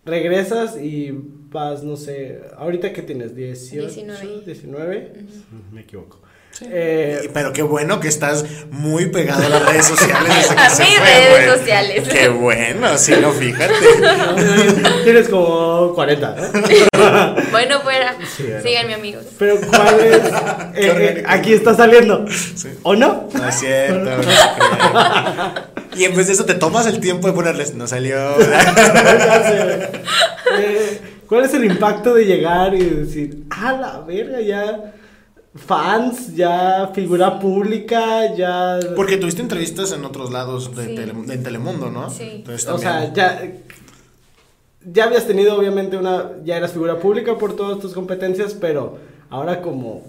Regresas y vas, no sé, ahorita que tienes 18, 19. 19, Mm, me equivoco. Eh, Pero qué bueno que estás muy pegado a las redes sociales. desde que A se mis fue, redes sociales. Qué bueno, sí, no, fíjate. tienes como 40, ¿eh? Bueno, fuera. Sí, bueno. Síganme, amigos. Pero ¿cuál es? Eh, eh, aquí está saliendo. ¿O no? No es cierto. no. Y en vez de eso te tomas el tiempo de ponerles, no salió. ¿Cuál es el impacto de llegar y decir, ah, la verga, ya fans, ya figura pública, ya... Porque tuviste entrevistas en otros lados de, Sí. Tele- de Telemundo, ¿no? Sí. Entonces, o también- sea, ya... ya habías tenido obviamente una, ya eras figura pública por todas tus competencias, pero ahora como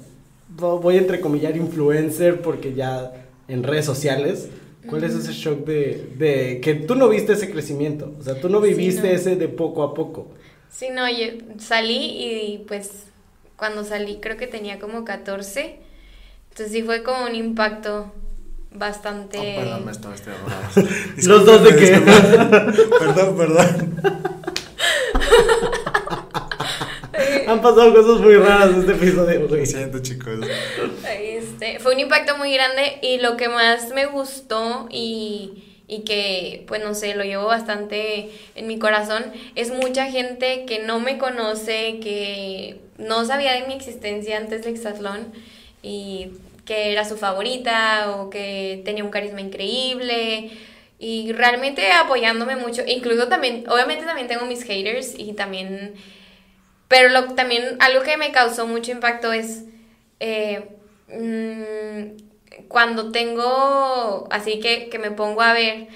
vo- voy a entrecomillar influencer porque ya en redes sociales, ¿cuál es ese shock de, de que tú no viste ese crecimiento? O sea, tú no Sí, viviste no. ese de poco a poco. Sí, no, yo salí y pues cuando salí creo que tenía como 14. Entonces sí fue como un impacto bastante... Oh, perdón, me estaba estoy bravo. Los dos de qué? Perdón, perdón. Han pasado cosas muy raras en este episodio, güey. Lo siento, chicos. Este, fue un impacto muy grande y lo que más me gustó y, y que, pues no sé, lo llevo bastante en mi corazón, es mucha gente que no me conoce, que no sabía de mi existencia antes del Exatlón y que era su favorita o que tenía un carisma increíble y realmente apoyándome mucho, incluso también, obviamente también tengo mis haters y también, pero lo, también algo que me causó mucho impacto es eh, mm, cuando tengo, así que, que me pongo a ver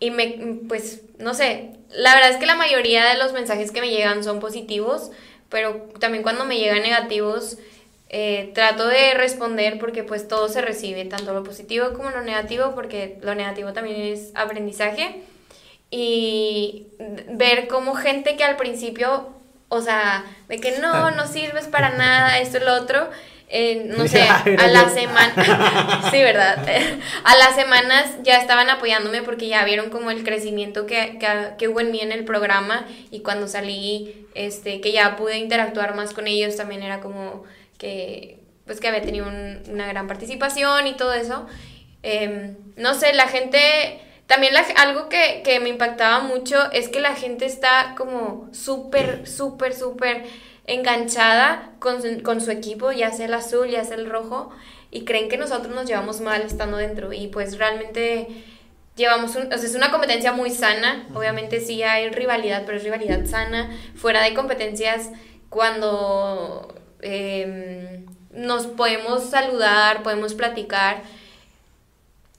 y me, pues, no sé, la verdad es que la mayoría de los mensajes que me llegan son positivos, pero también cuando me llegan negativos, eh, trato de responder porque pues todo se recibe, tanto lo positivo como lo negativo, porque lo negativo también es aprendizaje. Y ver como gente que al principio, o sea, de que no, no sirves para nada, esto y lo otro, eh, no sé, a la semana, sí, ¿verdad? A las semanas ya estaban apoyándome porque ya vieron como el crecimiento que, que, que hubo en mí en el programa y cuando salí, este, que ya pude interactuar más con ellos, también era como que, pues que había tenido un- una gran participación y todo eso. Em, no sé, la gente, también la- algo que, que me impactaba mucho es que la gente está como súper, súper, súper enganchada con, su- con su equipo, ya sea el azul, ya sea el rojo, y creen que nosotros nos llevamos mal estando dentro. Y pues realmente llevamos un, o sea, es una competencia muy sana, obviamente sí hay rivalidad, pero es rivalidad sana, fuera de competencias cuando em, nos podemos saludar, podemos platicar,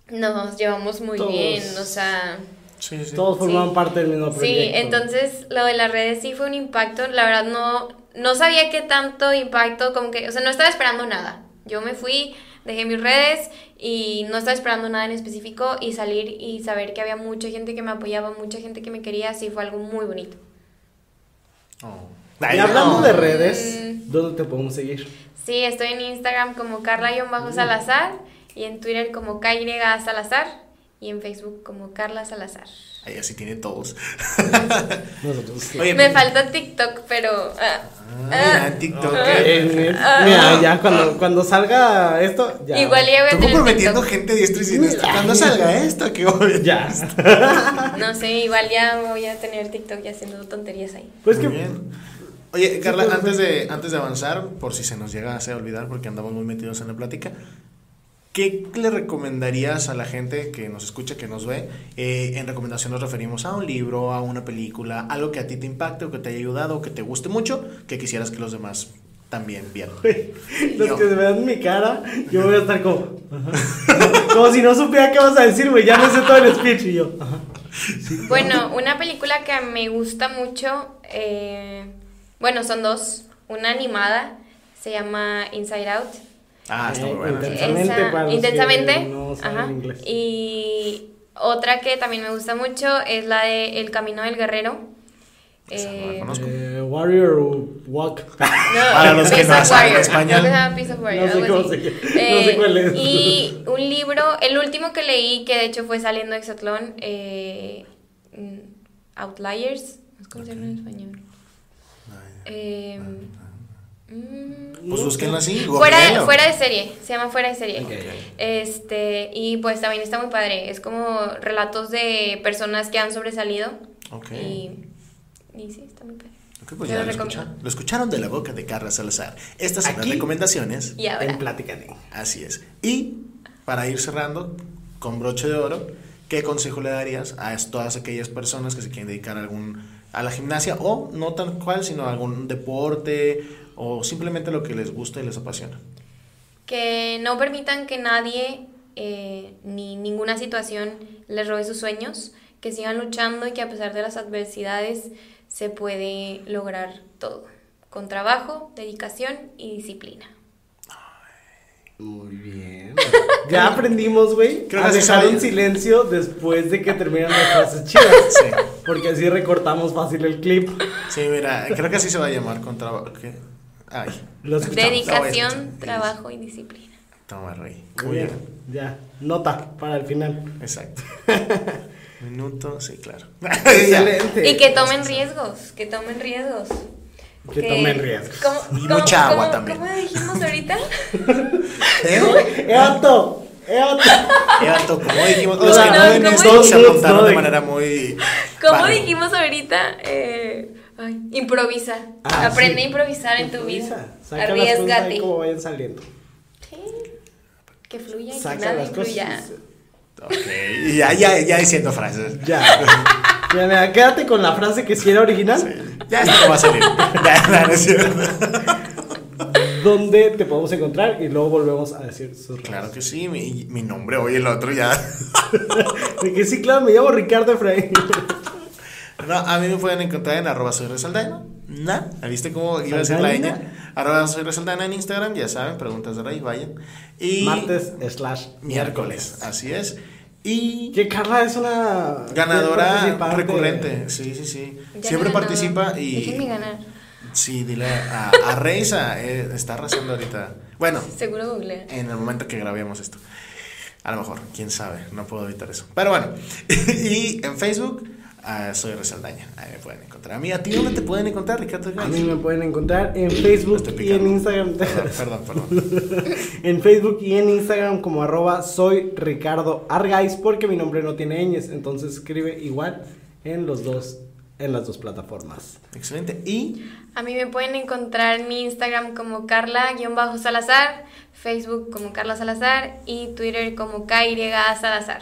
nos llevamos muy Todos. bien, o sea... Sí, sí. Todos formaban Sí. parte del mismo proyecto. Sí, entonces lo de las redes sí fue un impacto. La verdad no, no sabía qué tanto impacto, como que, o sea, no estaba esperando nada. Yo me fui, dejé mis redes y no estaba esperando nada en específico y salir y saber que había mucha gente que me apoyaba, mucha gente que me quería, sí fue algo muy bonito. Oh. Y hablando de redes, Mm. ¿dónde te podemos seguir? Sí, estoy en Instagram como Carla-Salazar y en Twitter como KY Salazar y en Facebook como Carla Salazar. Ahí así tiene todos. Nosotros. Oye, Me falta TikTok, pero... ah, Ah, mira, TikTok. Eh, mira, ya cuando, cuando salga esto, ya. Igual ya voy a tener comprometiendo TikTok. gente diestra y siniestra. Cuando salga esto, que voy. Ya. No sé, igual ya voy a tener TikTok ya haciendo tonterías ahí. Pues Muy que. bien. Oye, Carla, pues, antes de, antes de avanzar, por si se nos llega a olvidar, porque andamos muy metidos en la plática, ¿qué le recomendarías a la gente que nos escucha, que nos ve? Eh, en recomendación nos referimos a un libro, a una película, algo que a ti te impacte o que te haya ayudado o que te guste mucho, que quisieras que los demás también vieran. Los Yo. que vean mi cara, yo voy a estar como. Como si no supiera qué vas a decir, güey. Ya me sé todo el speech y yo. Bueno, una película que me gusta mucho, eh, bueno, son dos. Una animada, se llama Inside Out. Ah, está Eh, muy bueno. Intensamente, Esa- para los que intensamente. no saben ajá. inglés. Y otra que también me gusta mucho es la de El Camino del Guerrero. Esa no la Eh, conozco. Eh, Warrior Walk. No, Para los que no saben español. No sé cuál es. Y un libro, el último que leí, que de hecho fue saliendo de Exatlón, eh, mm, Outliers, no sé cómo se llama en español. Eh, mm, Pues búsquenlo así. Fuera, fuera de serie, se llama Fuera de serie. Este, y pues también está muy padre. Es como relatos de personas que han sobresalido. Ok. Y, y sí, está muy padre. Pues ya lo escucharon. Lo escucharon de la boca de Carla Salazar. Estas son las recomendaciones. Y ahora. En Plática de. Así es. Y para ir cerrando con broche de oro, ¿qué consejo le darías a todas aquellas personas que se quieren dedicar a algún a la gimnasia o no tal cual, sino a algún deporte o simplemente lo que les gusta y les apasiona? Que no permitan que nadie eh, ni ninguna situación les robe sus sueños, que sigan luchando y que a pesar de las adversidades se puede lograr todo, con trabajo, dedicación y disciplina. Muy bien. Ya aprendimos, güey, a dejar un silencio después de que terminan las frases chidas. Sí. Porque así recortamos fácil el clip. Sí, mira, creo que así se va a llamar con trabajo. Ay. Dedicación, trabajo y disciplina. toma, Rey. Muy bien. bien. Ya. Nota para el final. Exacto. Minuto, sí, claro. Excelente. Y que tomen riesgos, que tomen riesgos. Que tomen riesgos. ¿Cómo- Y cómo- mucha agua cómo- también. ¿Cómo dijimos ahorita? ¡Eoto! ¡Eoto! Evato, como dijimos, O los sea, que no, no ven ¿cómo esto se dijimos? apuntaron de manera muy. Vale. dijimos ahorita, eh, ay, improvisa. Ah, Aprende sí. a improvisar en tu Improvisa. vida. Arriesgate. como vayan saliendo. Sí. Que fluya y que Saca nada las influya. Ok, y ya, ya, ya diciendo frases. Ya. Ya, mira, quédate con la frase que si era original. Ya esto no va a salir. Ya, no, no es cierto. ¿Dónde te podemos encontrar? Y luego volvemos a decir sus Claro que sí, mi, mi nombre, oye, el otro ya. De que sí, claro, me llamo Ricardo Efraín. No, a mí me pueden encontrar en arroba soy Resaldana. ¿Na? ¿Viste cómo iba a ser la ñ? Arroba soy Resaldana en Instagram, ya saben, preguntas de Rey, vayan. Y Martes slash miércoles, así es. Y Que Carla es una ganadora recurrente, sí, sí, sí. Ya Siempre participa Déjenme y... ganar. Sí, dile a, a Reisa, eh, está arrasando ahorita. Bueno, Seguro googlea. en el momento que grabemos esto. A lo mejor, quién sabe, no puedo evitar eso. Pero bueno, y en Facebook ah, soy Resaldaña, ahí me pueden encontrar. A mí, ¿a ti dónde te pueden encontrar, Ricardo? A mí me pueden encontrar en Facebook y en. Instagram. Perdón, perdón, perdón. en Facebook y en Instagram como arroba soy Ricardo Argais porque mi nombre no tiene ñes, entonces escribe igual en los dos, en las dos plataformas. Excelente. Y A mí me pueden encontrar en mi Instagram como Carla-Salazar, Facebook como Carla Salazar y Twitter como KY Salazar.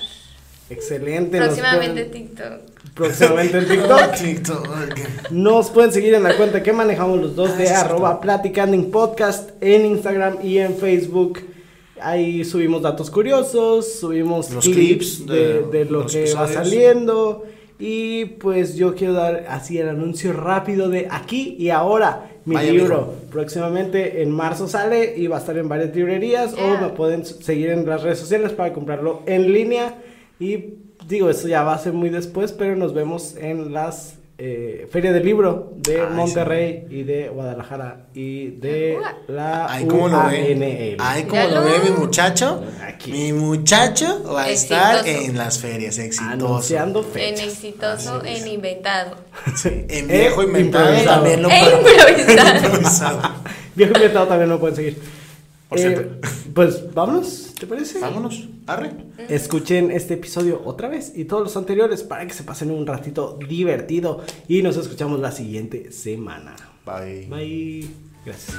Excelente. Próximamente pueden- TikTok. próximamente en TikTok. TikTok. Nos pueden seguir en la cuenta que manejamos los dos Ah, de arroba platicanding podcast en Instagram y en Facebook. Ahí subimos datos curiosos, subimos Los clips clips de, de de lo los que va saliendo. Y pues yo quiero dar así el anuncio rápido de aquí y ahora. Mi Vaya, libro amigo. próximamente en marzo sale y va a estar en varias librerías o me pueden seguir en las redes sociales para comprarlo en línea. Y digo, esto ya va a ser muy después, pero nos vemos en las eh, Feria del Libro de Ay, Monterrey y de Guadalajara y de la Ay, ¿cómo lo ve? UANL. Ay, ¿cómo lo ve mi muchacho? Aquí. Mi muchacho va a estar Exitoso. en las ferias, exitoso. Anunciando En fechas. exitoso, Así es. en inventado. Sí, en viejo Eh, inventado también lo E improvisado. improvisado. Viejo inventado también lo pueden seguir. Por Eh, cierto. pues vámonos, ¿te parece? Vámonos, arre. Escuchen este episodio otra vez y todos los anteriores para que se pasen un ratito divertido y nos escuchamos la siguiente semana. Bye. Bye. Gracias.